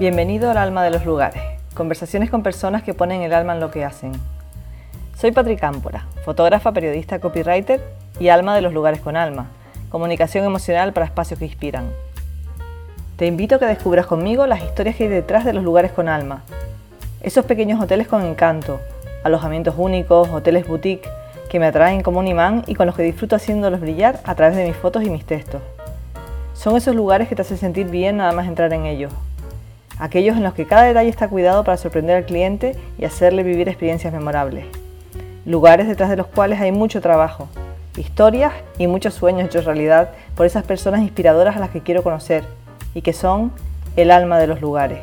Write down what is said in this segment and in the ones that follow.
Bienvenido al alma de los lugares, conversaciones con personas que ponen el alma en lo que hacen. Soy Patri Cámpora, fotógrafa, periodista, copywriter y alma de los lugares con alma, comunicación emocional para espacios que inspiran. Te invito a que descubras conmigo las historias que hay detrás de los lugares con alma, esos pequeños hoteles con encanto, alojamientos únicos, hoteles boutique que me atraen como un imán y con los que disfruto haciéndolos brillar a través de mis fotos y mis textos. Son esos lugares que te hacen sentir bien nada más entrar en ellos. Aquellos en los que cada detalle está cuidado para sorprender al cliente y hacerle vivir experiencias memorables. Lugares detrás de los cuales hay mucho trabajo, historias y muchos sueños hechos realidad por esas personas inspiradoras a las que quiero conocer y que son el alma de los lugares.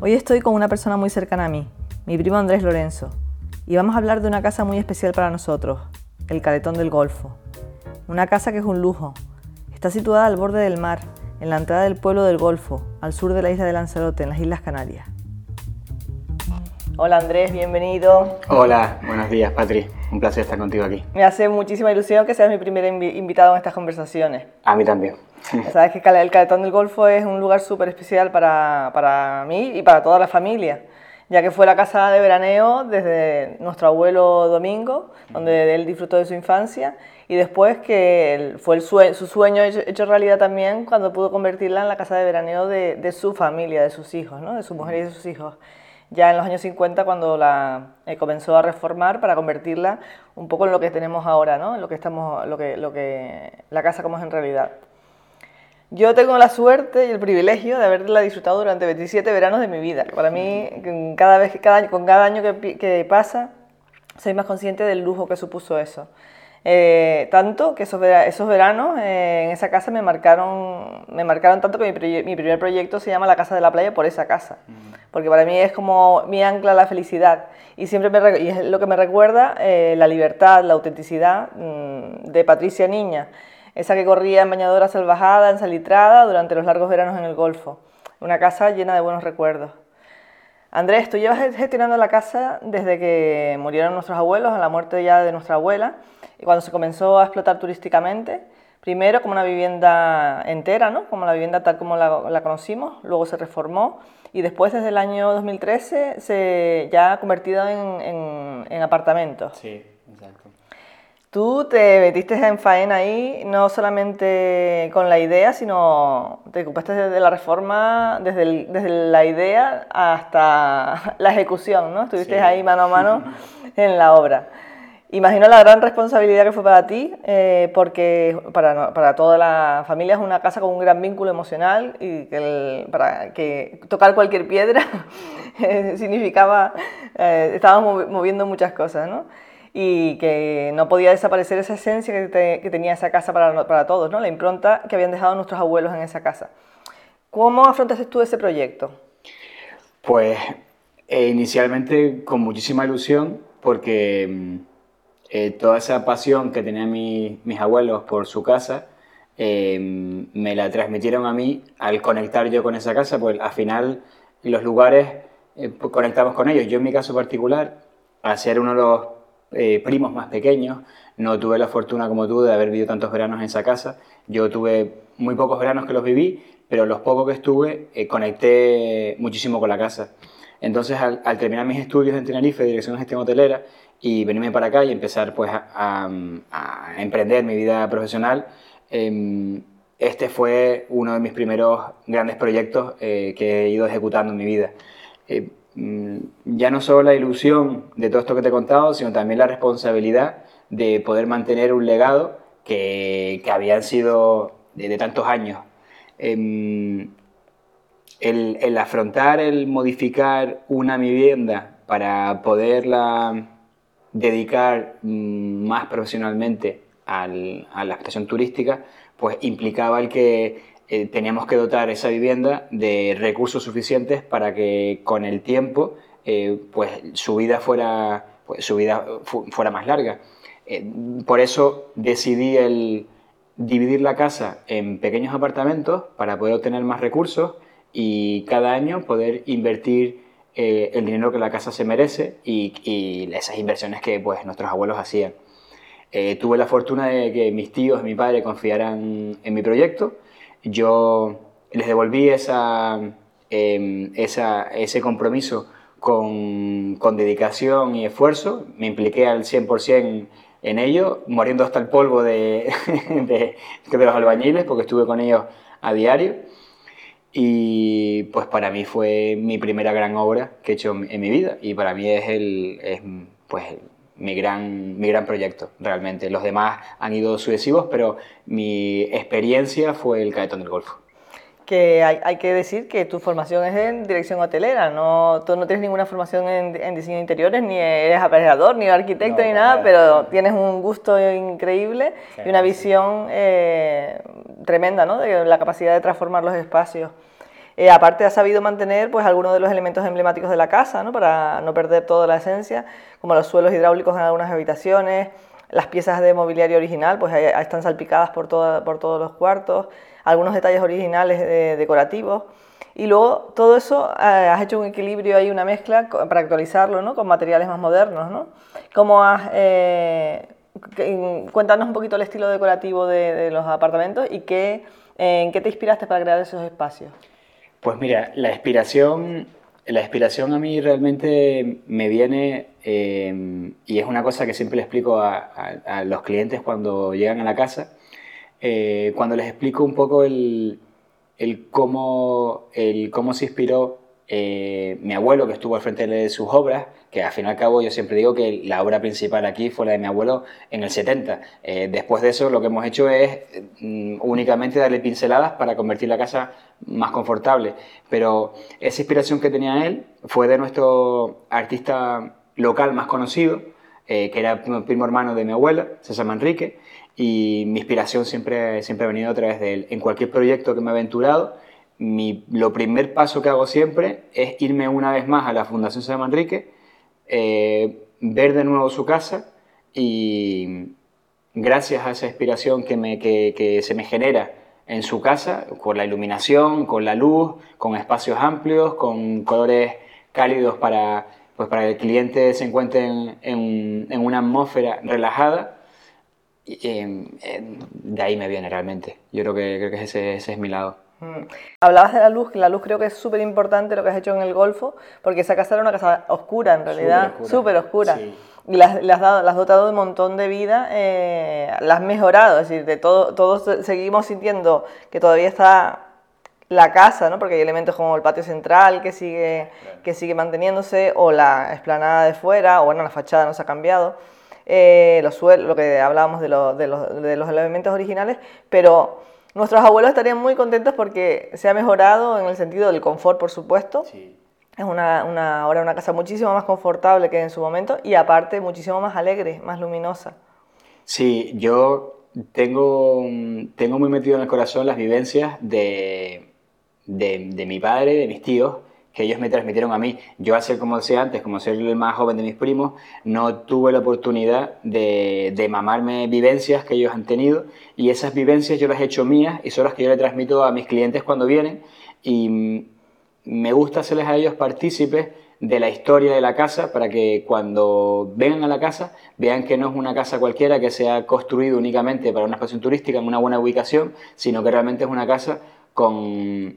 Hoy estoy con una persona muy cercana a mí, mi primo Andrés Lorenzo, y vamos a hablar de una casa muy especial para nosotros, el Caletón del Golfo. Una casa que es un lujo. Está situada al borde del mar, en la entrada del pueblo del Golfo, al sur de la isla de Lanzarote, en las Islas Canarias. Hola Andrés, bienvenido. Hola, buenos días Patri, un placer estar contigo aquí. Me hace muchísima ilusión que seas mi primer invitado en estas conversaciones. A mí también. Sabes que el Caletón del Golfo es un lugar súper especial para, para, mí y para toda la familia, ya que fue la casa de veraneo desde nuestro abuelo Domingo, donde él disfrutó de su infancia, y después que fue el su sueño hecho, realidad también cuando pudo convertirla en la casa de veraneo de, de su familia, de sus hijos, ¿no? de su mujer y de sus hijos ya en los años 50 cuando la eh, comenzó a reformar para convertirla un poco en lo que tenemos ahora, ¿no? En lo que estamos, lo que, lo que la casa como es en realidad. Yo tengo la suerte y el privilegio de haberla disfrutado durante 27 veranos de mi vida. Para mí, cada vez, cada, con cada año que, que pasa, soy más consciente del lujo que supuso eso. Eh, tanto que esos, esos veranos eh, en esa casa me marcaron, me marcaron tanto que mi, mi, primer proyecto se llama La Casa de la Playa por esa casa. Porque para mí es como mi ancla a la felicidad. Y siempre me, y es lo que me recuerda eh, la libertad, la autenticidad mm, de Patricia Niña esa que corría en bañadora salvajada, ensalitrada, durante los largos veranos en el Golfo. Una casa llena de buenos recuerdos. Andrés, tú llevas gestionando la casa desde que murieron nuestros abuelos, a la muerte ya de nuestra abuela, y cuando se comenzó a explotar turísticamente, primero como una vivienda entera, ¿no? como la vivienda tal como la, conocimos, luego se reformó y después desde el año 2013 se ya ha convertido en, en, en apartamentos. Sí, exacto. Tú te metiste en faena ahí no solamente con la idea, sino te ocupaste desde la reforma, desde, desde la idea hasta la ejecución, ¿no? Estuviste ahí mano a mano en la obra. Imagino la gran responsabilidad que fue para ti, eh, porque para, para, toda la familia es una casa con un gran vínculo emocional y que para que tocar cualquier piedra significaba, eh, moviendo muchas cosas, ¿no? y que no podía desaparecer esa esencia que, tenía esa casa para, para, todos, ¿no? la impronta que habían dejado nuestros abuelos en esa casa. ¿Cómo afrontaste tú ese proyecto? Pues eh, inicialmente con muchísima ilusión porque mm, eh, toda esa pasión que tenían mis abuelos por su casa eh, me la transmitieron a mí al conectar yo con esa casa, pues al final los lugares pues conectamos con ellos. Yo en mi caso particular, al ser uno de los eh, primos más pequeños. No tuve la fortuna como tú de haber vivido tantos veranos en esa casa. Yo tuve muy pocos veranos que los viví, pero los pocos que estuve eh, conecté muchísimo con la casa. Entonces, al, terminar mis estudios en Tenerife, Dirección de Gestión Hotelera, y venirme para acá y empezar pues, a, emprender mi vida profesional, em, este fue uno de mis primeros grandes proyectos eh, que he ido ejecutando en mi vida. Mm, ya no solo la ilusión de todo esto que te he contado, sino también la responsabilidad de poder mantener un legado que, que habían sido de, tantos años. Em, el, el, afrontar, el modificar una vivienda para poderla dedicar mm, más profesionalmente al, a la estación turística, pues implicaba el que eh, teníamos que dotar esa vivienda de recursos suficientes para que con el tiempo eh, pues su vida fuera, pues, su vida fuera más larga. Eh, por eso decidí el dividir la casa en pequeños apartamentos para poder obtener más recursos y cada año poder invertir el dinero que la casa se merece y, y esas inversiones que pues, nuestros abuelos hacían. eh, tuve la fortuna de que mis tíos y mi padre confiaran en mi proyecto. Yo les devolví esa, em, ese compromiso con, con, dedicación y esfuerzo. Me impliqué al 100% en ello, muriendo hasta el polvo de, de los albañiles, porque estuve con ellos a diario. Y pues para mí fue mi primera gran obra que he hecho en mi vida. Y para mí es, el, es pues, mi, gran, mi gran proyecto realmente. Los demás han ido sucesivos, pero mi experiencia fue el Caetón del Golfo. Que hay, hay, que decir que tu formación es en dirección hotelera, no, tú no tienes ninguna formación en, en diseño de interiores, ni eres aparejador, ni arquitecto, ni nada, pero tienes un gusto increíble y una visión eh, tremenda ¿no? de la capacidad de transformar los espacios. Eh, aparte, has sabido mantener pues, algunos de los elementos emblemáticos de la casa, ¿no? para no perder toda la esencia, como los suelos hidráulicos en algunas habitaciones, las piezas de mobiliario original pues, están salpicadas por, por todos los cuartos algunos detalles originales decorativos. Y luego todo eso eh, has hecho un equilibrio ahí, una mezcla para actualizarlo ¿no? con materiales más modernos. ¿no? ¿Cómo has, eh, cuéntanos un poquito el estilo decorativo de, los apartamentos y qué, en qué te inspiraste para crear esos espacios. Pues mira, la inspiración, la inspiración a mí realmente me viene eh, y es una cosa que siempre le explico a, a los clientes cuando llegan a la casa eh, cuando les explico un poco el, el, cómo, el cómo se inspiró eh, mi abuelo, que estuvo al frente de sus obras, que al fin y al cabo yo siempre digo que la obra principal aquí fue la de mi abuelo en el 70. Eh, después de eso lo que hemos hecho es mm, únicamente darle pinceladas para convertir la casa más confortable. Pero esa inspiración que tenía él fue de nuestro artista local más conocido, que era primo hermano de mi abuela, César Manrique, y mi inspiración siempre, siempre ha venido a través de él. En cualquier proyecto que me he aventurado, mi, lo primer paso que hago siempre es irme una vez más a la Fundación San Manrique, eh, ver de nuevo su casa y gracias a esa inspiración que, me, que, que se me genera en su casa, con la iluminación, con la luz, con espacios amplios, con colores cálidos para, pues para que el cliente se encuentre en, en, en una atmósfera relajada, Em, em, de ahí me viene realmente. Yo creo que, creo que ese, ese es mi lado. Mm. Hablabas de la luz, que la luz creo que es súper importante lo que has hecho en el Golfo, porque esa casa era una casa oscura en realidad, súper oscura. Y has, dado, has dotado de un montón de vida, eh, la has mejorado, es decir, de todo, todos seguimos sintiendo que todavía está la casa, ¿no? porque hay elementos como el patio central que sigue, que sigue manteniéndose, o la explanada de fuera, o bueno, la fachada no se ha cambiado eh, los suelos, lo que hablábamos de, de, los, de, los, elementos originales, pero nuestros abuelos estarían muy contentos porque se ha mejorado en el sentido del confort, por supuesto. Es una, una, ahora una casa muchísimo más confortable que en su momento y aparte muchísimo más alegre, más luminosa. Sí, yo tengo, tengo muy metido en el corazón las vivencias de, de, de mi padre, de mis tíos, que ellos me transmitieron a mí. Yo, al ser, como decía antes, como ser el más joven de mis primos, no tuve la oportunidad de, mamarme vivencias que ellos han tenido. Y esas vivencias yo las he hecho mías y son las que yo le transmito a mis clientes cuando vienen. Y me gusta hacerles a ellos partícipes de la historia de la casa para que cuando vengan a la casa vean que no es una casa cualquiera que se ha construido únicamente para una expansión turística en una buena ubicación, sino que realmente es una casa con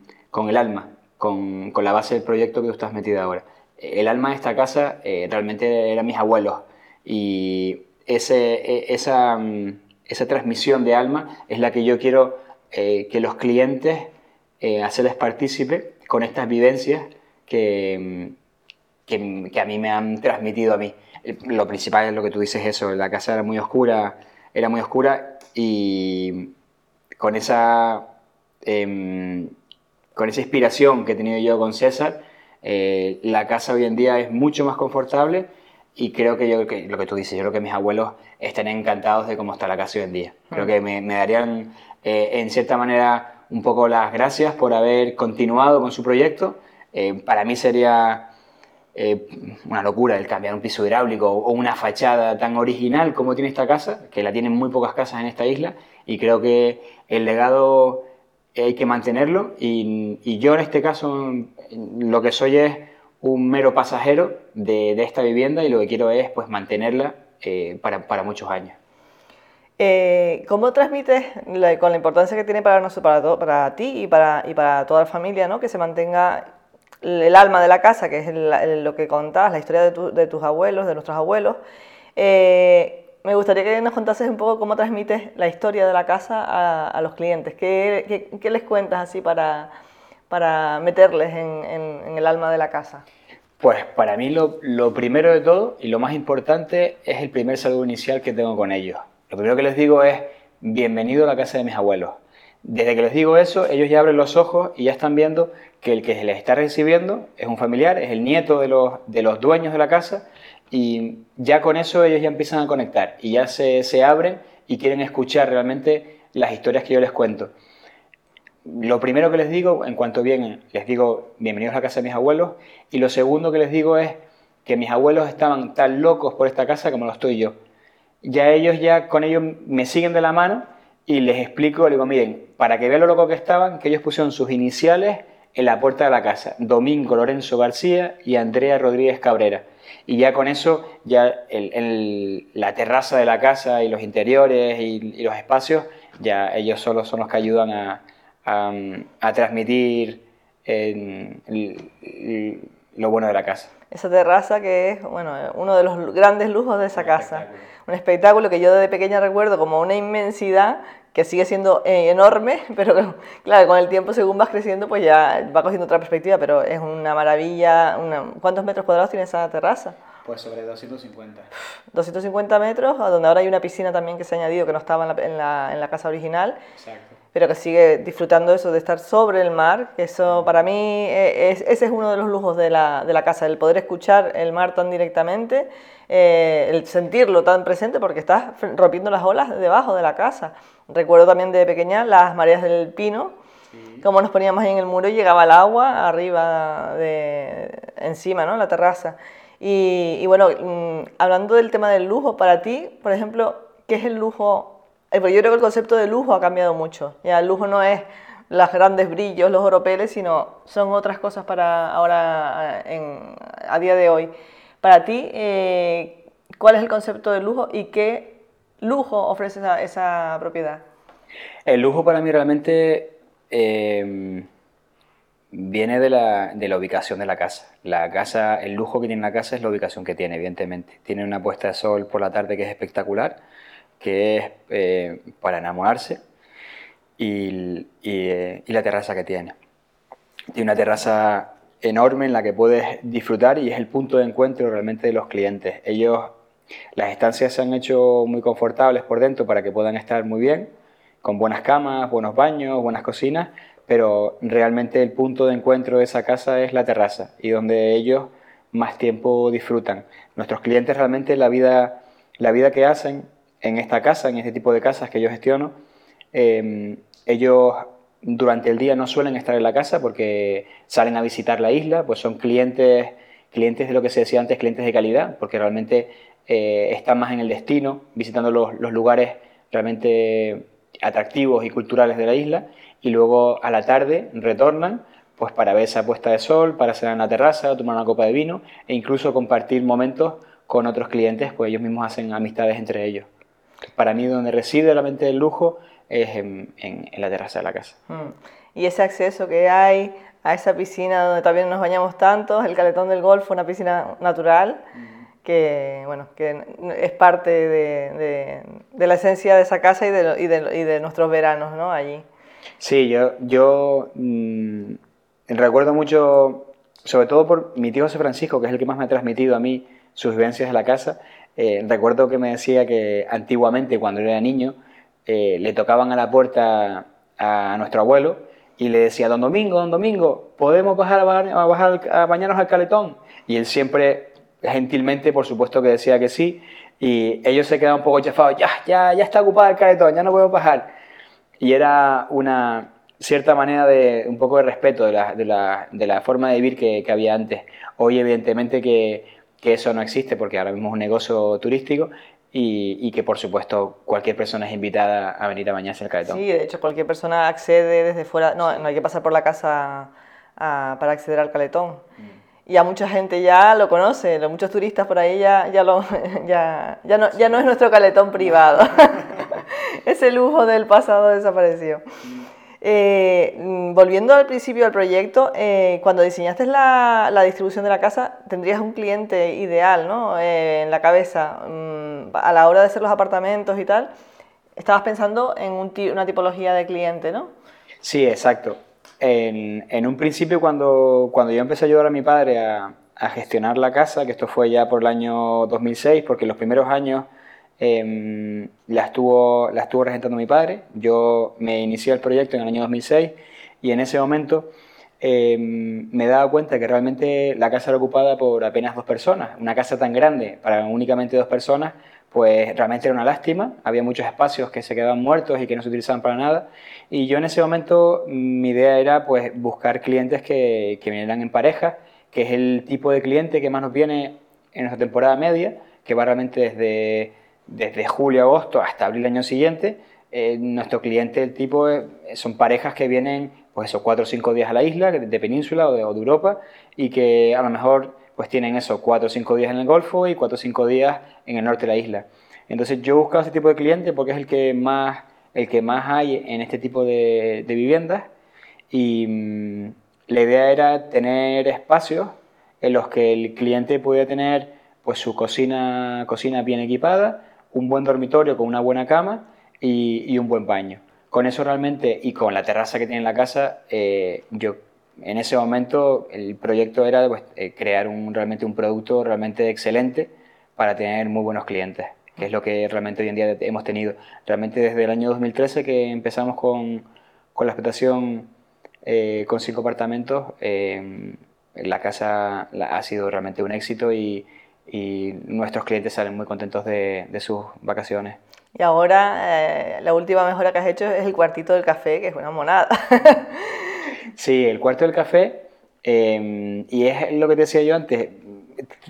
el alma, con, la base del proyecto que tú estás metido ahora. El alma de esta casa eh, realmente eran mis abuelos y e, esa, mm, esa, transmisión de alma es la que yo quiero eh, que los clientes eh, hacerles partícipe con estas vivencias que, que, que, a mí me han transmitido a mí. Lo principal es lo que tú dices eso, la casa era muy oscura, era muy oscura y con esa... Con esa inspiración que he tenido yo con César, eh, la casa hoy en día es mucho más confortable y creo que yo, que lo que tú dices, yo creo que mis abuelos están encantados de cómo está la casa hoy en día. Creo mm. que me, darían, eh, en cierta manera, un poco las gracias por haber continuado con su proyecto. Eh, para mí sería una locura el cambiar un piso hidráulico o una fachada tan original como tiene esta casa, que la tienen muy pocas casas en esta isla, y creo que el legado hay que mantenerlo y, yo en este caso lo que soy es un mero pasajero de, esta vivienda y lo que quiero es pues mantenerla eh, para, muchos años. Eh, ¿Cómo transmites con la importancia que tiene para, nosotros, para, ti y para, y para toda la familia, ¿no? que se mantenga el alma de la casa, que es lo que contabas, la historia de, tus abuelos, de nuestros abuelos? Eh, me gustaría que nos contases un poco cómo transmites la historia de la casa a, los clientes. ¿Qué, les cuentas así para, para meterles en, el alma de la casa? Pues para mí lo, lo primero de todo y lo más importante es el primer saludo inicial que tengo con ellos lo primero que les digo es, bienvenido a la casa de mis abuelos. Desde que les digo eso, ellos ya abren los ojos y ya están viendo que el que les está recibiendo es un familiar, es el nieto de los, de los dueños de la casa y ya con eso ellos ya empiezan a conectar y ya se, se abren y quieren escuchar realmente las historias que yo les cuento. Lo primero que les digo, en cuanto vienen, les digo bienvenidos a la casa de mis abuelos y lo segundo que les digo es que mis abuelos estaban tan locos por esta casa como lo estoy yo ya ellos ya con ellos me siguen de la mano y les explico, les digo, miren, para que vean lo loco que estaban, que ellos pusieron sus iniciales en la puerta de la casa, Domingo Lorenzo García y Andrea Rodríguez Cabrera. Y ya con eso, ya la terraza de la casa y los interiores y, los espacios, ya ellos solo son los que ayudan a, a, transmitir lo bueno de la casa. Esa terraza que es bueno, uno de los grandes lujos de esa casa un espectáculo que yo desde pequeña recuerdo como una inmensidad que sigue siendo eh, enorme, pero claro, con el tiempo según vas creciendo pues ya va cogiendo otra perspectiva, pero es una maravilla. ¿Cuántos metros cuadrados tiene esa terraza? Pues sobre 250. 250 metros, donde ahora hay una piscina también que se ha añadido que no estaba en la, en la, casa original. Exacto. Pero que sigue disfrutando eso de estar sobre el mar. Eso para mí, eh, es, ese es uno de los lujos de la, de la casa, el poder escuchar el mar tan directamente eh, el sentirlo tan presente porque estás rompiendo las olas debajo de la casa. Recuerdo también de pequeña las mareas del pino, como nos poníamos ahí en el muro y llegaba el agua arriba de encima, ¿no? La terraza. Y, bueno, mm, hablando del tema del lujo, para ti, por ejemplo, ¿qué es el lujo? Eh, yo creo que el concepto de lujo ha cambiado mucho. Ya el lujo no es los grandes brillos, los oropeles, sino son otras cosas para ahora en, a día de hoy. Para ti, eh, ¿cuál es el concepto de lujo y qué lujo ofrece esa, propiedad? El lujo para mí realmente em, viene de la, ubicación de la casa. La casa. El lujo que tiene la casa es la ubicación que tiene, evidentemente. Tiene una puesta de sol por la tarde que es espectacular, que es eh, para enamorarse, y, y la terraza que tiene. Tiene una terraza enorme en la que puedes disfrutar y es el punto de encuentro realmente de los clientes. Ellos, las estancias se han hecho muy confortables por dentro para que puedan estar muy bien, con buenas camas, buenos baños, buenas cocinas, pero realmente el punto de encuentro de esa casa es la terraza y donde ellos más tiempo disfrutan. Nuestros clientes realmente la vida, la vida que hacen en esta casa, en este tipo de casas que yo gestiono, eh, ellos durante el día no suelen estar en la casa porque salen a visitar la isla, pues son clientes, clientes de lo que se decía antes, clientes de calidad, porque realmente eh, están más en el destino, visitando los, lugares realmente atractivos y culturales de la isla, y luego a la tarde retornan pues para ver esa puesta de sol, para cenar en la terraza, tomar una copa de vino e incluso compartir momentos con otros clientes, pues ellos mismos hacen amistades entre ellos. Para mí donde reside realmente el lujo es en, la terraza de la casa. Mm. Y ese acceso que hay a esa piscina donde también nos bañamos tanto, el Caletón del Golfo, una piscina natural, que, bueno, que es parte de, la esencia de esa casa y de, y de, nuestros veranos ¿no? allí. Sí, yo, yo mm, recuerdo mucho, sobre todo por mi tío José Francisco, que es el que más me ha transmitido a mí sus vivencias de la casa. Eh, recuerdo que me decía que antiguamente, cuando era niño, eh, le tocaban a la puerta a nuestro abuelo y le decía, don Domingo, don Domingo, ¿podemos bajar a, bajar a bañarnos al caletón? Y él siempre, gentilmente, por supuesto que decía que sí, y ellos se quedaban un poco chafados, ya, ya, ya está ocupado el caletón, ya no puedo bajar. Y era una cierta manera de, un poco de respeto de la, de la, de la forma de vivir que, que, había antes. Hoy, evidentemente, que, que eso no existe porque ahora mismo es un negocio turístico y, que por supuesto cualquier persona es invitada a venir a bañarse el caletón. Sí, de hecho cualquier persona accede desde fuera, no, no hay que pasar por la casa para acceder al caletón. Mm. Y a mucha gente ya lo conoce, muchos turistas por ahí ya, ya, lo, ya, ya, no, ya no es nuestro caletón privado. ese lujo del pasado desapareció. Eh, volviendo al principio del proyecto, eh, cuando diseñaste la, distribución de la casa, tendrías un cliente ideal ¿no? Eh, en la cabeza. Mm, a la hora de hacer los apartamentos y tal, estabas pensando en un una tipología de cliente, ¿no? Sí, exacto. En, en, un principio, cuando, cuando yo empecé a ayudar a mi padre a, a gestionar la casa, que esto fue ya por el año 2006, porque los primeros años eh, la, estuvo, la estuvo regentando mi padre. Yo me inicié el proyecto en el año 2006 y en ese momento em, me daba cuenta que realmente la casa era ocupada por apenas dos personas. Una casa tan grande para únicamente dos personas, pues realmente era una lástima. Había muchos espacios que se quedaban muertos y que no se utilizaban para nada. Y yo en ese momento mi idea era pues buscar clientes que, que vinieran en pareja, que es el tipo de cliente que más nos viene en nuestra temporada media, que va realmente desde desde julio, agosto hasta abril del año siguiente, eh, nuestro cliente, el tipo, eh, son parejas que vienen, pues esos cuatro o cinco días a la isla, de península o de, Europa, y que a lo mejor pues tienen esos cuatro o cinco días en el Golfo y cuatro o cinco días en el norte de la isla. Entonces yo he buscado ese tipo de cliente porque es el que más, el que más hay en este tipo de, viviendas y mm, la idea era tener espacios en los que el cliente pudiera tener pues su cocina, cocina bien equipada, un buen dormitorio con una buena cama y, un buen baño. Con eso realmente y con la terraza que tiene la casa, eh, yo en ese momento el proyecto era pues, eh, crear un, realmente un producto realmente excelente para tener muy buenos clientes, que es lo que realmente hoy en día hemos tenido. Realmente desde el año 2013 que empezamos con, la explotación eh, con cinco apartamentos, la casa ha sido realmente un éxito y, y nuestros clientes salen muy contentos de, sus vacaciones. Y ahora eh, la última mejora que has hecho es el cuartito del café, que es una monada. sí, el cuarto del café, em, y es lo que te decía yo antes,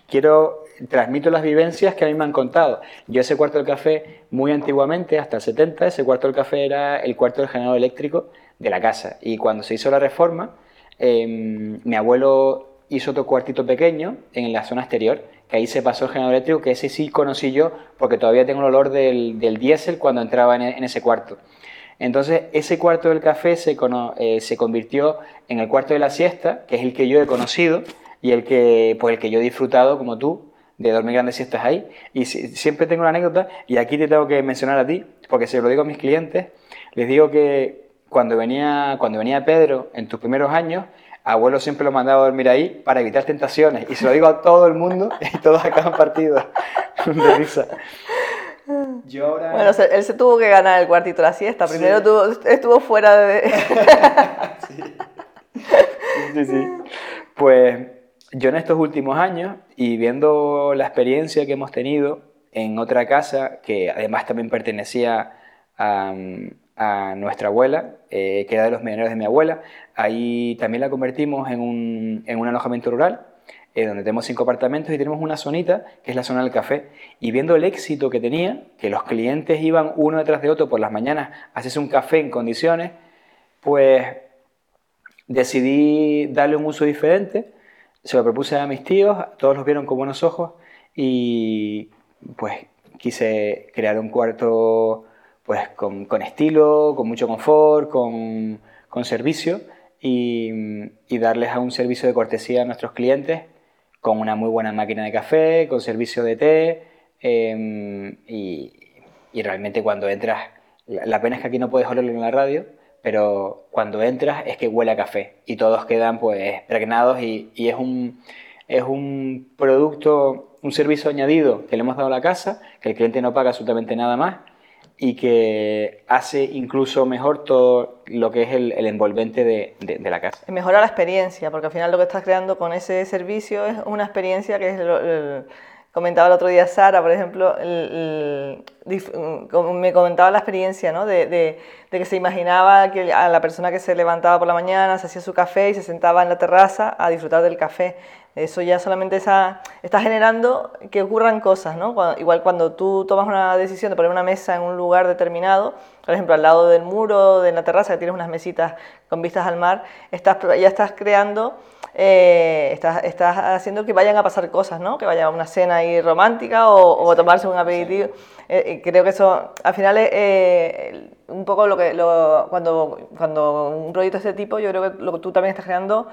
quiero, transmito las vivencias que a mí me han contado. Yo ese cuarto del café, muy antiguamente, hasta el 70, ese cuarto del café era el cuarto del generador eléctrico de la casa. Y cuando se hizo la reforma, em, mi abuelo hizo otro cuartito pequeño en la zona exterior que ahí se pasó el generador eléctrico, que ese sí conocí yo, porque todavía tengo el olor del, del diésel cuando entraba en, ese cuarto. Entonces, ese cuarto del café se, eh, se, convirtió en el cuarto de la siesta, que es el que yo he conocido y el que, pues, el que yo he disfrutado, como tú, de dormir grandes siestas ahí. Y siempre tengo una anécdota, y aquí te tengo que mencionar a ti, porque se lo digo a mis clientes, les digo que cuando venía, cuando venía Pedro en tus primeros años, abuelo siempre lo mandaba a dormir ahí para evitar tentaciones. Y se lo digo a todo el mundo y todos acaban partidos de risa. Bueno, él se tuvo que ganar el cuartito de la siesta. Primero estuvo fuera de... sí. sí, sí. Pues yo en estos últimos años y viendo la experiencia que hemos tenido en otra casa, que además también pertenecía a, a nuestra abuela, eh, que era de los millonarios de mi abuela. Ahí también la convertimos en un, en un alojamiento rural, eh, donde tenemos cinco apartamentos y tenemos una zonita, que es la zona del café. Y viendo el éxito que tenía, que los clientes iban uno detrás de otro por las mañanas a hacerse un café en condiciones, pues decidí darle un uso diferente. Se lo propuse a mis tíos, todos los vieron con buenos ojos y pues quise crear un cuarto pues con, con estilo, con mucho confort, con, con servicio y, darles a un servicio de cortesía a nuestros clientes con una muy buena máquina de café, con servicio de té em, y, y, realmente cuando entras, la, pena es que aquí no puedes olerlo en la radio, pero cuando entras es que huele a café y todos quedan pues pregnados y, y es, un, es un producto, un servicio añadido que le hemos dado a la casa, que el cliente no paga absolutamente nada más y que hace incluso mejor todo lo que es el, envolvente de, de, la casa. Mejora la experiencia, porque al final lo que estás creando con ese servicio es una experiencia que es el, comentaba el otro día Sara, por ejemplo, me comentaba la experiencia ¿no? de, de, que se imaginaba que a la persona que se levantaba por la mañana, se hacía su café y se sentaba en la terraza a disfrutar del café. Eso ya solamente está, está generando que ocurran cosas, ¿no? igual cuando tú tomas una decisión de poner una mesa en un lugar determinado, por ejemplo, al lado del muro, de la terraza, que tienes unas mesitas con vistas al mar, estás, ya estás creando eh, estás, estás, haciendo que vayan a pasar cosas, ¿no? Que vaya a una cena ahí romántica o, tomarse un aperitivo. Eh, creo que eso, al final, es un poco lo que, lo, cuando, cuando un proyecto de este tipo, yo creo que lo que tú también estás creando,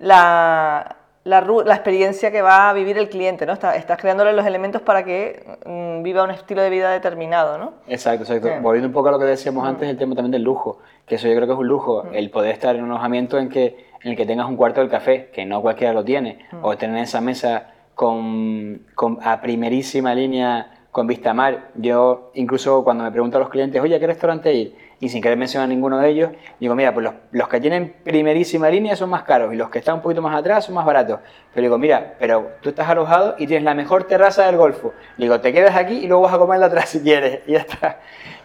la, la, la, experiencia que va a vivir el cliente, ¿no? Estás, estás creándole los elementos para que mm, viva un estilo de vida determinado, ¿no? Exacto, exacto. Volviendo un poco a lo que decíamos mm. antes, el tema también del lujo, que eso yo creo que es un lujo, mm. el poder estar en un alojamiento en que en el que tengas un cuarto del café, que no cualquiera lo tiene, o tener esa mesa con, a primerísima línea con vista a mar. Yo incluso cuando me pregunto a los clientes, oye, ¿a qué restaurante ir? Y sin querer mencionar ninguno de ellos, digo, mira, pues los, los, que tienen primerísima línea son más caros y los que están un poquito más atrás son más baratos. Pero digo, mira, pero tú estás alojado y tienes la mejor terraza del Golfo. Digo, te quedas aquí y luego vas a comer atrás si quieres. Y ya está.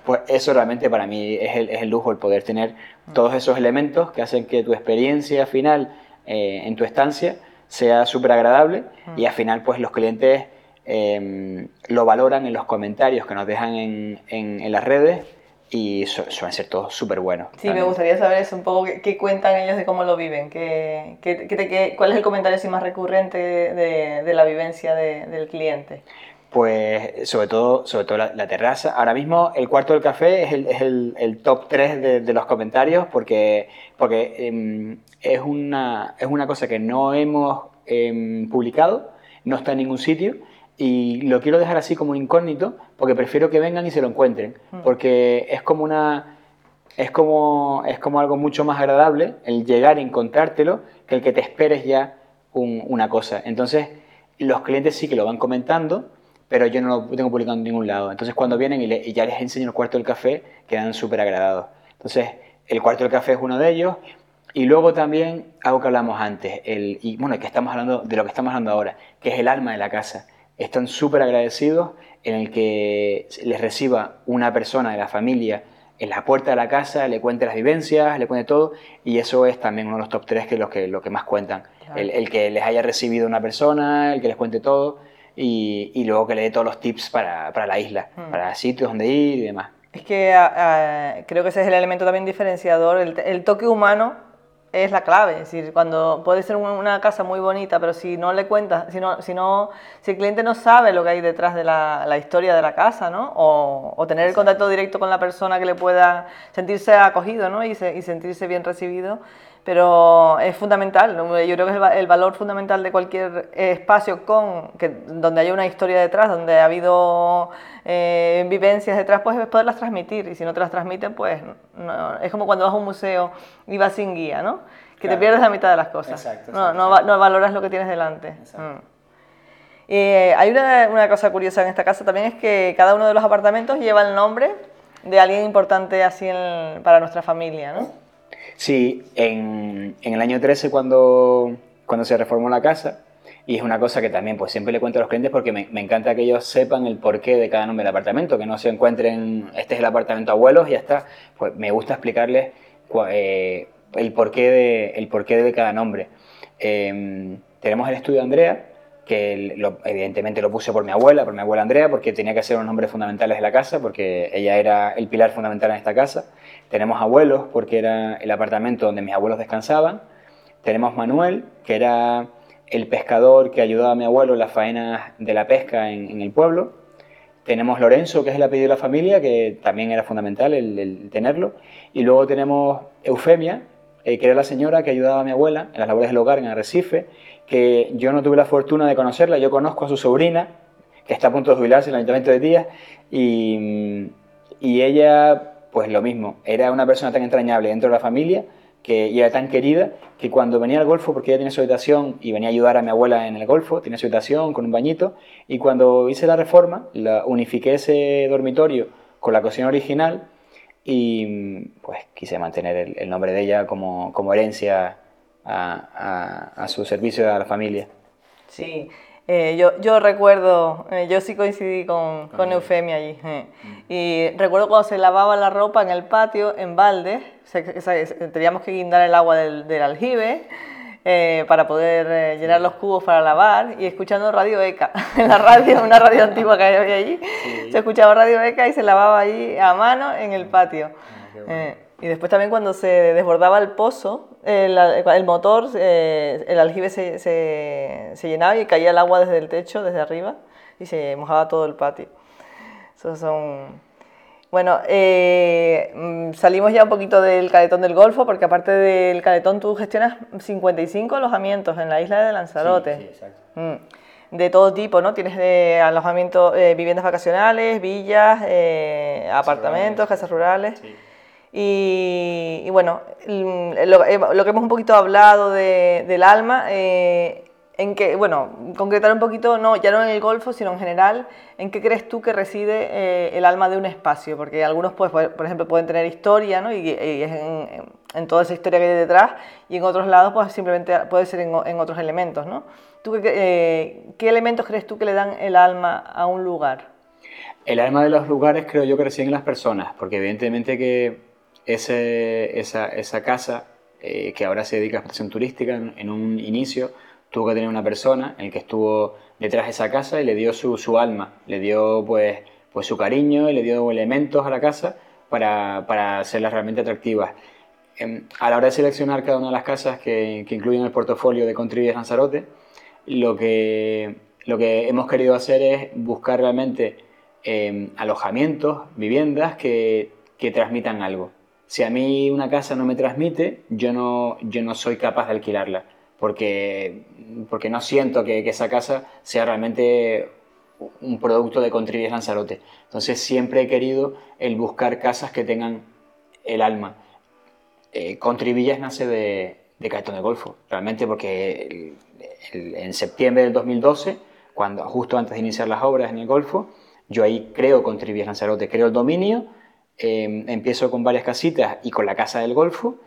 Pues eso realmente para mí es el, es el lujo, el poder tener todos esos elementos que hacen que tu experiencia final eh, en tu estancia sea súper agradable y al final pues los clientes em, lo valoran en los comentarios que nos dejan en, en, las redes y suelen ser todos súper buenos. Sí, me gustaría saber eso, un poco qué, cuentan ellos de cómo lo viven, qué, qué, cuál es el comentario así más recurrente de, de la vivencia del cliente pues sobre todo, sobre todo la, terraza. Ahora mismo el cuarto del café es el, es el, el top 3 de, de, los comentarios porque, porque eh, es, una, es una cosa que no hemos eh, publicado, no está en ningún sitio y lo quiero dejar así como incógnito porque prefiero que vengan y se lo encuentren mm. porque es como una... Es como, es como algo mucho más agradable el llegar y encontrártelo que el que te esperes ya un, una cosa. Entonces, los clientes sí que lo van comentando, pero yo no lo tengo publicado en ningún lado. Entonces cuando vienen y, ya les enseño el cuarto del café, quedan súper agradados. Entonces el cuarto del café es uno de ellos. Y luego también algo que hablamos antes, el, y bueno, que estamos hablando de lo que estamos hablando ahora, que es el alma de la casa. Están súper agradecidos en el que les reciba una persona de la familia en la puerta de la casa, le cuente las vivencias, le cuente todo, y eso es también uno de los top 3 que es lo que, lo que más cuentan. El, el, que les haya recibido una persona, el que les cuente todo, y, y, luego que le dé todos los tips para, para la isla, hmm. para sitios donde ir y demás. Es que creo que ese es el elemento también diferenciador, el, el, toque humano es la clave, es decir, cuando puede ser una casa muy bonita, pero si no le cuentas, si, no, si, no, si el cliente no sabe lo que hay detrás de la, la historia de la casa, ¿no? O, o tener el contacto directo con la persona que le pueda sentirse acogido, ¿no? Y, se, y sentirse bien recibido, pero es fundamental, yo creo que es el, valor fundamental de cualquier espacio con, que, donde haya una historia detrás, donde ha habido eh, vivencias detrás, pues es poderlas transmitir, y si no te las transmiten, pues es como cuando vas a un museo y vas sin guía, ¿no? Que te pierdes la mitad de las cosas, no, no, no, valoras lo que tienes delante. Mm. Eh, hay una, una, cosa curiosa en esta casa también, es que cada uno de los apartamentos lleva el nombre de alguien importante así para nuestra familia, ¿no? Sí, en, en, el año 13 cuando, cuando se reformó la casa, y es una cosa que también pues siempre le cuento a los clientes porque me, me, encanta que ellos sepan el porqué de cada nombre del apartamento, que no se encuentren, este es el apartamento abuelos y ya está. Pues me gusta explicarles eh, el, porqué de, el porqué de cada nombre. Eh, tenemos el estudio Andrea, que evidentemente lo puse por mi abuela, por mi abuela Andrea, porque tenía que ser unos nombres fundamentales de la casa, porque ella era el pilar fundamental en esta casa. Tenemos abuelos, porque era el apartamento donde mis abuelos descansaban. Tenemos Manuel, que era el pescador que ayudaba a mi abuelo en las faenas de la pesca en, el pueblo. Tenemos Lorenzo, que es el apellido de la familia, que también era fundamental el, tenerlo. Y luego tenemos Eufemia, eh, que era la señora que ayudaba a mi abuela en las labores del hogar en Arrecife que yo no tuve la fortuna de conocerla, yo conozco a su sobrina, que está a punto de jubilarse en el Ayuntamiento de Díaz, y, y ella, pues lo mismo, era una persona tan entrañable dentro de la familia, que, y era tan querida, que cuando venía al Golfo, porque ella tiene su habitación y venía a ayudar a mi abuela en el Golfo, tiene su habitación con un bañito, y cuando hice la reforma, la, unifiqué ese dormitorio con la cocina original, y pues quise mantener el, nombre de ella como, como herencia a, su servicio a la familia. Sí, eh, yo, yo, recuerdo, eh, yo sí coincidí con, con Eufemia allí. Eh. Mm. Y recuerdo cuando se lavaba la ropa en el patio, en balde, teníamos que guindar el agua del, del aljibe para poder llenar los cubos para lavar y escuchando Radio ECA, en la radio, una radio antigua que había allí. Se escuchaba Radio ECA y se lavaba allí a mano en el patio. Ah, Y después también cuando se desbordaba el pozo, el, el motor, eh, el aljibe se, se, se, llenaba y caía el agua desde el techo, desde arriba, y se mojaba todo el patio. Esos son... Bueno, eh, mm, salimos ya un poquito del Caletón del Golfo, porque aparte del Caletón tú gestionas 55 alojamientos en la isla de Lanzarote. Sí, exacto. Mm, de todo tipo, ¿no? Tienes de alojamientos, eh, viviendas vacacionales, villas, eh, apartamentos, casas rurales. Sí. Y, bueno, lo, que hemos un poquito hablado del alma, en que, bueno, concretar un poquito, no, ya no en el Golfo, sino en general, ¿en qué crees tú que reside eh, el alma de un espacio? Porque algunos, pues, por ejemplo, pueden tener historia, ¿no? Y, es en, toda esa historia que hay detrás, y en otros lados, pues simplemente puede ser en, otros elementos, ¿no? ¿Tú eh, qué elementos crees tú que le dan el alma a un lugar? El alma de los lugares creo yo que reside en las personas, porque evidentemente que ese, esa, esa casa, eh, que ahora se dedica a expresión turística en un inicio, tuvo que tener una persona en el que estuvo detrás de esa casa y le dio su, su alma, le dio pues, pues su cariño y le dio elementos a la casa para, para hacerlas realmente atractivas. Em, a la hora de seleccionar cada una de las casas que, que incluyen el portafolio de Contribuyes Lanzarote, lo que, lo que hemos querido hacer es buscar realmente em, alojamientos, viviendas que, que transmitan algo. Si a mí una casa no me transmite, yo no, yo no soy capaz de alquilarla porque, porque no siento que, esa casa sea realmente un producto de Contribuyes Lanzarote. Entonces siempre he querido el buscar casas que tengan el alma. Eh, Contribuyes nace de, de Caetón de Golfo, realmente porque en septiembre del 2012, cuando, justo antes de iniciar las obras en el Golfo, yo ahí creo Contribuyes Lanzarote, creo el dominio, eh, empiezo con varias casitas y con la casa del Golfo,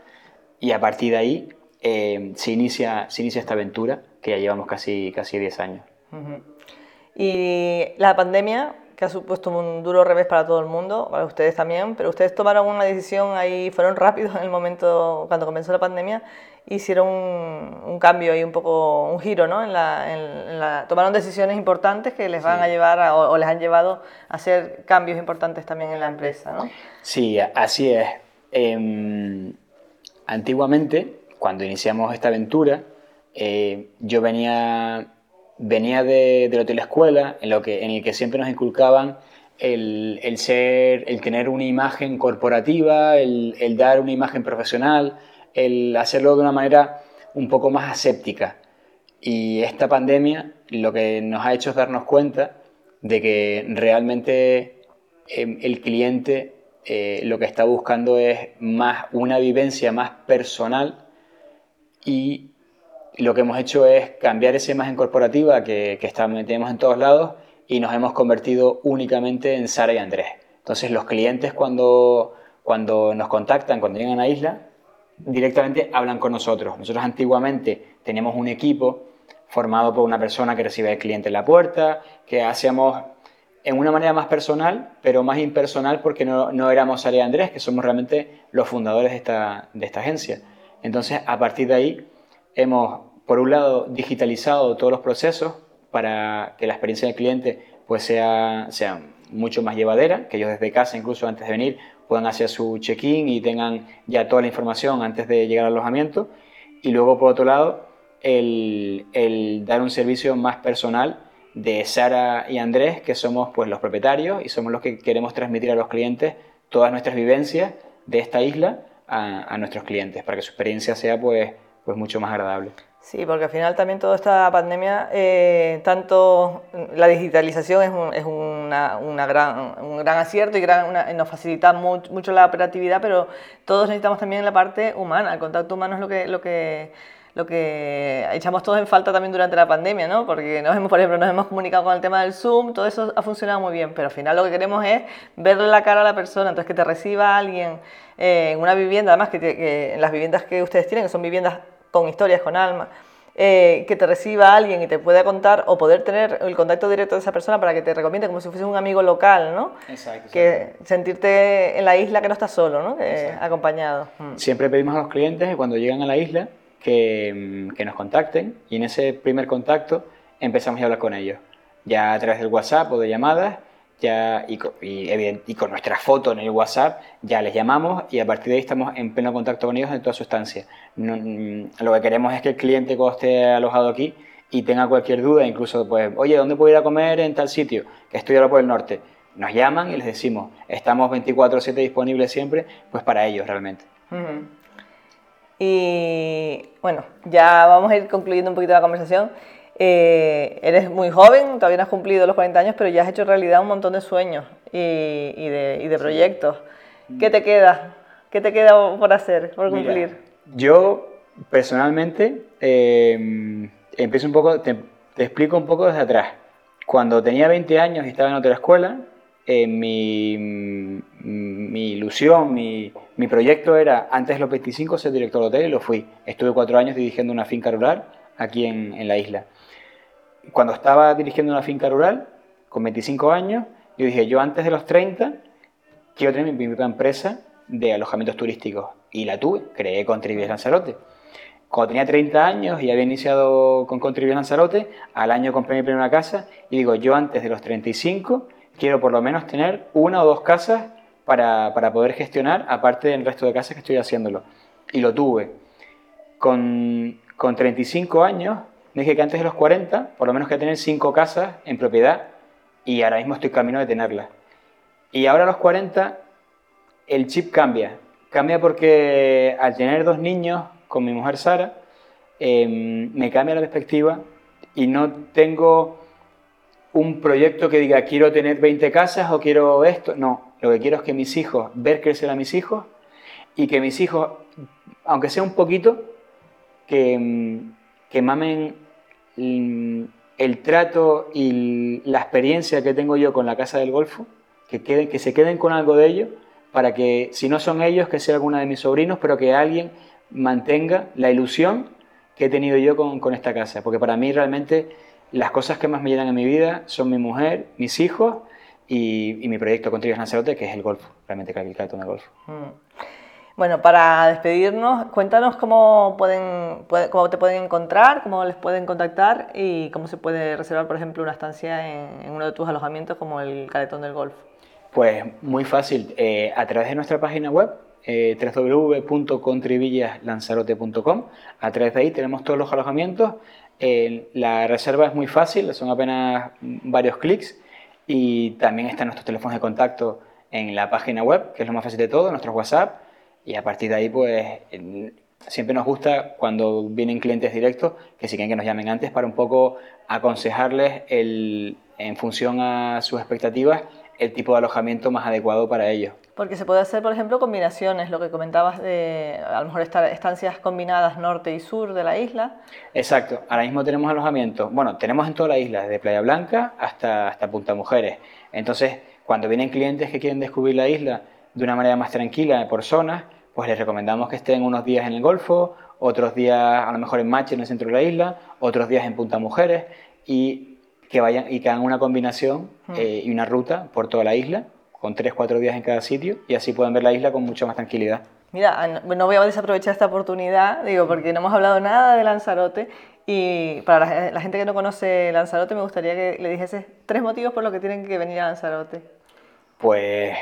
y a partir de ahí eh, se, inicia, se inicia esta aventura que ya llevamos casi, casi 10 años. Y la pandemia, que ha supuesto un duro revés para todo el mundo, para ustedes también, pero ustedes tomaron una decisión ahí, fueron rápidos en el momento cuando comenzó la pandemia, hicieron un, cambio y un poco, un giro, ¿no? En la, tomaron decisiones importantes que les van a llevar o, les han llevado a hacer cambios importantes también en la empresa, ¿no? Sí, así es. Em, antiguamente cuando iniciamos esta aventura, eh, yo venía, venía de, del hotel escuela, en, lo que, en el que siempre nos inculcaban el, el ser, el tener una imagen corporativa, el, el, dar una imagen profesional, el hacerlo de una manera un poco más aséptica. Y esta pandemia lo que nos ha hecho es darnos cuenta de que realmente eh, el cliente eh, lo que está buscando es más una vivencia más personal y lo que hemos hecho es cambiar esa imagen corporativa que, que tenemos en todos lados y nos hemos convertido únicamente en Sara y Andrés. Entonces los clientes cuando, cuando nos contactan, cuando llegan a la isla, directamente hablan con nosotros. Nosotros antiguamente teníamos un equipo formado por una persona que recibe al cliente en la puerta, que hacíamos en una manera más personal, pero más impersonal porque no, no éramos y Andrés, que somos realmente los fundadores de esta, de esta agencia. Entonces, a partir de ahí, hemos, por un lado, digitalizado todos los procesos para que la experiencia del cliente pues, sea, sea mucho más llevadera, que ellos desde casa, incluso antes de venir, puedan hacer su check-in y tengan ya toda la información antes de llegar al alojamiento. Y luego, por otro lado, el, dar un servicio más personal de Sara y Andrés, que somos pues, los propietarios y somos los que queremos transmitir a los clientes todas nuestras vivencias de esta isla a, nuestros clientes para que su experiencia sea pues, pues mucho más agradable. Sí, porque al final también toda esta pandemia, eh, tanto la digitalización es, un, es una, una, gran, un gran acierto y gran, nos facilita mucho la operatividad, pero todos necesitamos también la parte humana, el contacto humano es lo que, lo que lo que echamos todos en falta también durante la pandemia, ¿no? Porque nos hemos, por ejemplo, nos hemos comunicado con el tema del Zoom, todo eso ha funcionado muy bien, pero al final lo que queremos es verle la cara a la persona, entonces que te reciba alguien eh, en una vivienda, además que, en las viviendas que ustedes tienen, que son viviendas con historias, con alma, eh, que te reciba alguien y te pueda contar o poder tener el contacto directo de esa persona para que te recomiende como si fuese un amigo local, ¿no? Exacto. Que sentirte en la isla que no estás solo, ¿no? acompañado. Mm. Siempre pedimos a los clientes que cuando llegan a la isla que, que, nos contacten y en ese primer contacto empezamos a hablar con ellos, ya a través del WhatsApp o de llamadas ya y, con, nuestra foto en el WhatsApp ya les llamamos y a partir de ahí estamos en pleno contacto con ellos en toda su estancia. Mm, lo que queremos es que el cliente esté alojado aquí y tenga cualquier duda, incluso pues, oye, ¿dónde puedo ir a comer en tal sitio? Que estoy ahora por el norte. Nos llaman y les decimos, estamos 24/7 disponibles siempre, pues para ellos realmente. Y bueno, ya vamos a ir concluyendo un poquito la conversación. Eh, eres muy joven, todavía no has cumplido los 40 años, pero ya has hecho realidad un montón de sueños y, de, proyectos. ¿Qué te queda? ¿Qué te queda por hacer, por cumplir? yo, personalmente, eh, empiezo un poco, te, explico un poco desde atrás. Cuando tenía 20 años y estaba en otra escuela, eh, mi, mi, ilusión, mi, mi, proyecto era, antes de los 25, ser director de hotel y lo fui. Estuve cuatro años dirigiendo una finca rural aquí en, en la isla cuando estaba dirigiendo una finca rural, con 25 años, yo dije, yo antes de los 30 quiero tener mi propia empresa de alojamientos turísticos. Y la tuve, creé Contribuye Lanzarote. Cuando tenía 30 años y había iniciado con Contribuye Lanzarote, al año compré mi primera casa y digo, yo antes de los 35 quiero por lo menos tener una o dos casas para, para poder gestionar, aparte del resto de casas que estoy haciéndolo. Y lo tuve. Con, con 35 años dije que antes de los 40, por lo menos que tener cinco casas en propiedad y ahora mismo estoy camino de tenerlas. Y ahora a los 40 el chip cambia. Cambia porque al tener dos niños con mi mujer Sara, em, me cambia la perspectiva y no tengo un proyecto que diga quiero tener 20 casas o quiero esto. No, lo que quiero es que mis hijos, ver crecer a mis hijos y que mis hijos, aunque sea un poquito, que, em, que mamen el trato y la experiencia que tengo yo con la Casa del Golfo, que, queden, que se queden con algo de ello, para que si no son ellos, que sea alguna de mis sobrinos, pero que alguien mantenga la ilusión que he tenido yo con, esta casa. Porque para mí realmente las cosas que más me llenan en mi vida son mi mujer, mis hijos y, mi proyecto con Trillas Lanzarote, que es el golfo, realmente que el de golfo. Mm. Bueno, para despedirnos, cuéntanos cómo, pueden, cómo te pueden encontrar, cómo les pueden contactar y cómo se puede reservar, por ejemplo, una estancia en, uno de tus alojamientos como el Caletón del Golf. Pues muy fácil, eh, a través de nuestra página web, eh. A través de ahí tenemos todos los alojamientos. Eh, la reserva es muy fácil, son apenas varios clics y también están nuestros teléfonos de contacto en la página web, que es lo más fácil de todo, nuestros WhatsApp y a partir de ahí, pues siempre nos gusta cuando vienen clientes directos que sí que nos llamen antes para un poco aconsejarles el, en función a sus expectativas el tipo de alojamiento más adecuado para ellos. Porque se puede hacer, por ejemplo, combinaciones, lo que comentabas de a lo mejor estancias combinadas norte y sur de la isla. Exacto, ahora mismo tenemos alojamientos, bueno, tenemos en toda la isla, desde Playa Blanca hasta, hasta Punta Mujeres. Entonces, cuando vienen clientes que quieren descubrir la isla de una manera más tranquila, por zonas, pues les recomendamos que estén unos días en el Golfo, otros días a lo mejor en Mache, en el centro de la isla, otros días en Punta Mujeres y que vayan y que hagan una combinación hmm. eh, y una ruta por toda la isla con tres, cuatro días en cada sitio y así pueden ver la isla con mucha más tranquilidad. Mira, no voy a desaprovechar esta oportunidad, digo, porque no hemos hablado nada de Lanzarote y para la, gente que no conoce Lanzarote me gustaría que le dijese tres motivos por los que tienen que venir a Lanzarote. Pues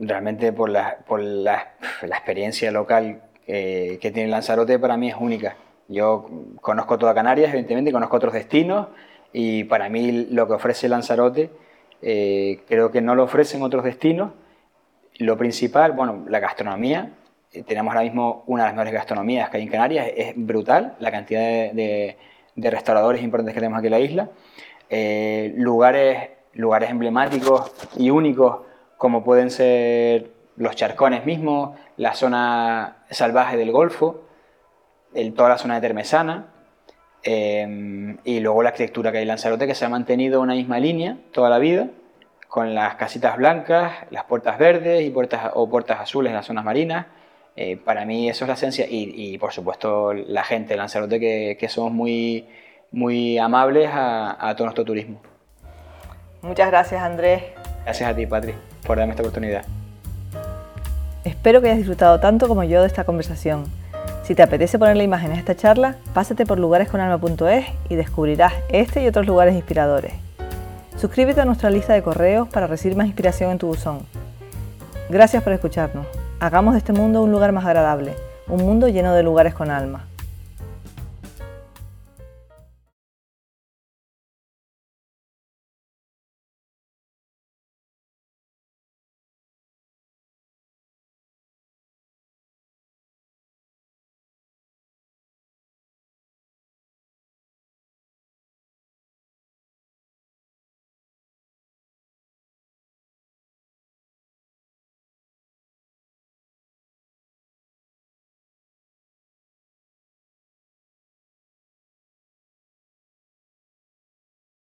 realmente por la, por la, la experiencia local eh, que tiene Lanzarote para mí es única. Yo conozco toda Canarias, evidentemente, conozco otros destinos y para mí lo que ofrece Lanzarote eh, creo que no lo ofrecen otros destinos. Lo principal, bueno, la gastronomía. Eh, tenemos ahora mismo una de las mejores gastronomías que hay en Canarias, es brutal la cantidad de, de, restauradores importantes que tenemos aquí en la isla. lugares, lugares emblemáticos y únicos como pueden ser los charcones mismos, la zona salvaje del Golfo, el, toda la zona de Termesana, em, y luego la arquitectura que hay en Lanzarote, que se ha mantenido una misma línea toda la vida, con las casitas blancas, las puertas verdes y puertas, o puertas azules en las zonas marinas. Eh, para mí eso es la esencia y, por supuesto la gente de Lanzarote que, que somos muy, muy amables a, a todo nuestro turismo. Muchas gracias Andrés. Gracias a ti, Patri esta oportunidad. Espero que hayas disfrutado tanto como yo de esta conversación. Si te apetece ponerle imágenes a esta charla, pásate por lugaresconalma.es y descubrirás este y otros lugares inspiradores. Suscríbete a nuestra lista de correos para recibir más inspiración en tu buzón. Gracias por escucharnos. Hagamos de este mundo un lugar más agradable, un mundo lleno de lugares con alma.